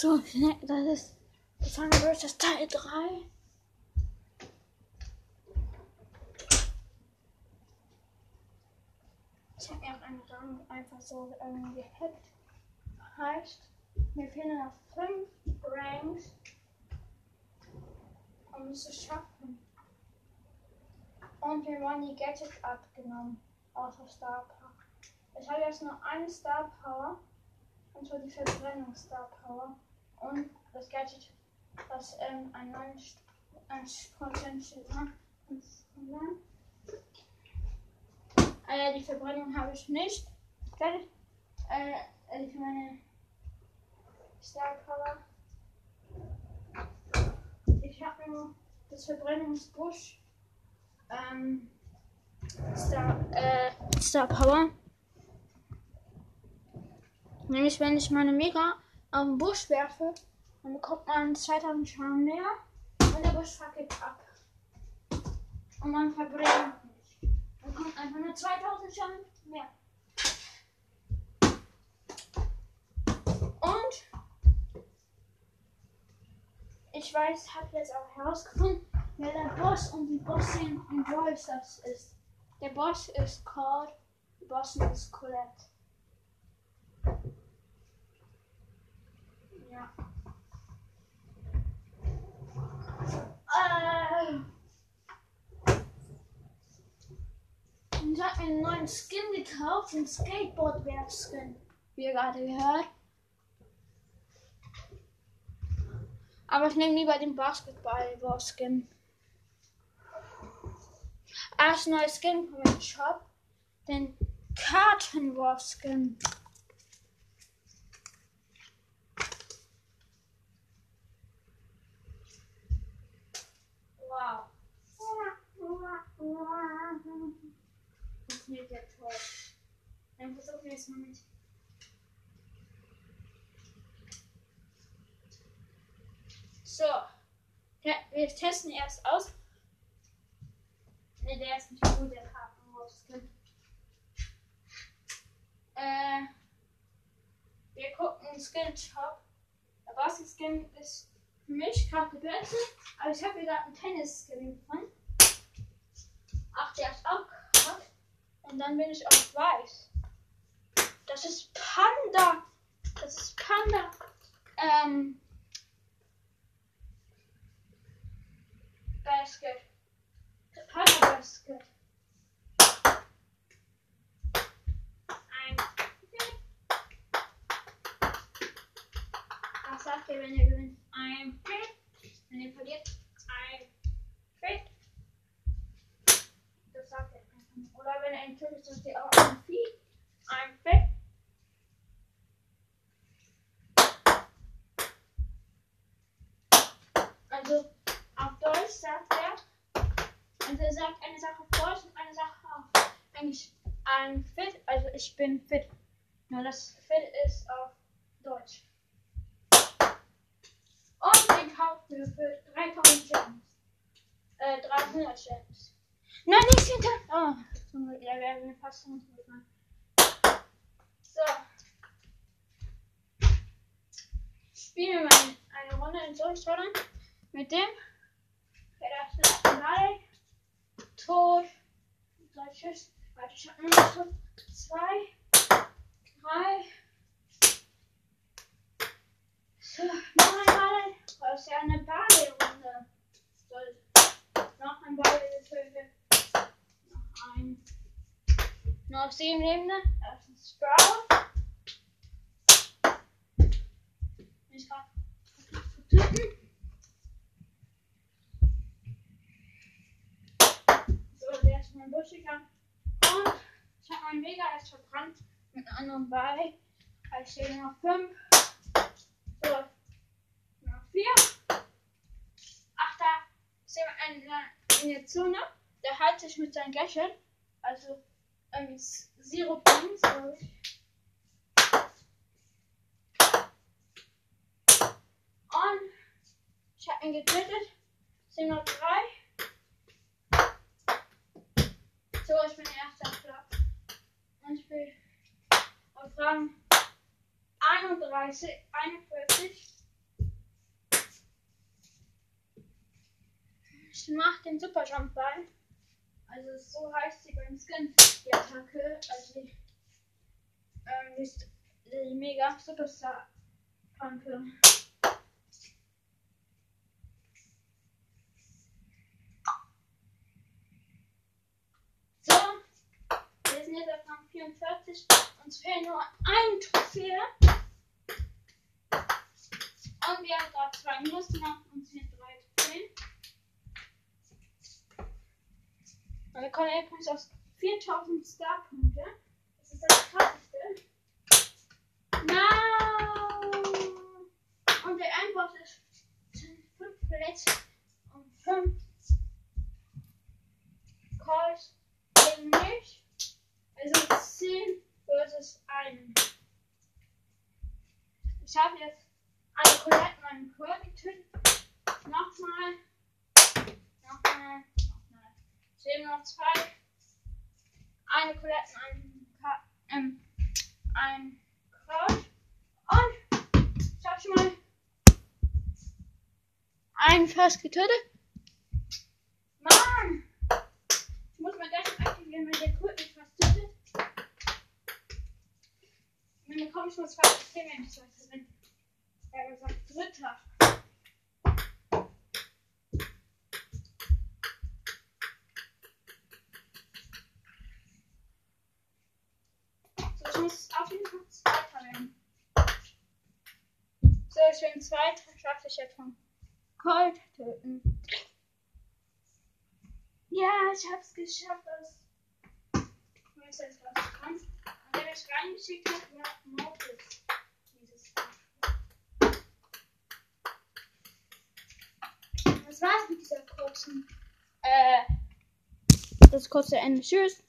So, ne, das ist Bros. Teil 3. Ich habe mir einen Rahmen einfach so irgendwie gehackt. Heißt, mir fehlen noch 5 Ranks, um es zu schaffen. Und mir wurden die Gadgets abgenommen. Außer Star Power. Ich habe jetzt nur eine Star Power. Und zwar die Verbrennung Star Power. Und das Gadget, das ähm, ein 9% macht. Äh, die Verbrennung habe ich nicht. Gadget, äh, äh, für meine Star Power. Ich habe nur das Verbrennungsbusch. Ähm, Star, äh, Star Power. Nämlich, wenn ich meine Mega den Busch werfe, dann bekommt man 2000 Schaden mehr und der Busch fackelt ab. Und man verbrennt nicht. Dann kommt einfach nur 2000 Schaden mehr. Und ich weiß, habe jetzt auch herausgefunden, wer der Boss und die Bossin in Brawl Stars ist. Der Boss ist Cord, die Bossin ist Colette. Ja. Äh. Ich habe mir einen neuen Skin gekauft, einen Skateboard-Werf-Skin, wie ihr gerade gehört. Aber ich nehme lieber den Basketball-Skin. Als neues Skin meinem Shop, den Kartenwurf-Skin. Es mal mit. So. Wir testen erst aus. Ne, der ist nicht gut, der Kartenwurfskin. Äh, wir gucken Skin Shop. Der Basket-Skin ist für mich gerade beste. Aber ich habe hier gerade einen Tennis-Skin gefunden. Ach, der ist auch krass. Und dann bin ich auf weiß. Sagt ihr, wenn ihr gewinnt? Ein Fit. Wenn ihr verliert, ein Fit. Das sagt er. Oder wenn er ein Typ ist, sagt ihr auch ein Vieh. Ein Fit. Also auf Deutsch sagt er, also er sagt eine Sache auf Deutsch und eine Sache auf Englisch. Ein Fit, also ich bin fit. Nur das Fit ist auf Deutsch. Den kaufen für 3000 Gems. Äh, 300 Gems. Nein, nicht hinter. Oh, so, da werden wir fast runtergefallen. So. Spielen wir mal eine Runde in Durchschauen mit dem. Okay, das ist. Tot. Drei Schuss. Warte, ich hab nur noch so zwei, drei. So, noch einmal. Das ist ja eine Ballrunde. So, noch ein Ball getötet. Noch ein. Lebende. Das ist Sprout. Ich zu töten. So, der ist mein Buschiger. Und ich habe meinen Mega erst verbrannt mit einem anderen Ball. Ich stehe noch fünf. So, noch vier. Ach, da ist jemand in, der Zone. Der hält sich mit seinem Gadget. Also, ähm, Sirup drin. Sorry. Und ich habe ihn getötet. Sind noch drei. So, ich bin erster Platz. Und ich bin auf Rang 31, 41. Ich mache den Superjump bei. Also so heißt sie beim Skin, die Attacke. Also die, ähm, die, die mega Superstar Pranke. So, wir sind jetzt auf Rang 44. Uns fehlt nur ein Trophäe. Und wir haben gerade zwei Minus gemacht und fehlen drei Trophäen. Und wir kommen übrigens auf 4000 Star-Punkte. Das ist das krasseste. No! Und der Einboss ist 5 verletzt und 5 Calls gegen mich. Also 10 versus 1. Ich habe jetzt alle Kollekten meinen Curl getötet. Ich lebe noch zwei. Eine Colette, ein, Ka ähm, ein Kraut. Und ich habe schon mal einen fast getötet. Mann! Ich muss mal das aktivieren, wenn der Kult mich fast tötet. Und dann bekomme ich nur zwei Systeme, wenn ich wenn er gesagt dritter. Schaffe ich jetzt von Colt töten. Ja, ich hab's geschafft. Das ich weiß jetzt, was du kannst. Und der mich reingeschickt hat, war Mortis. Dieses Das war's mit dieser kurzen, äh, das kurze Ende. Tschüss.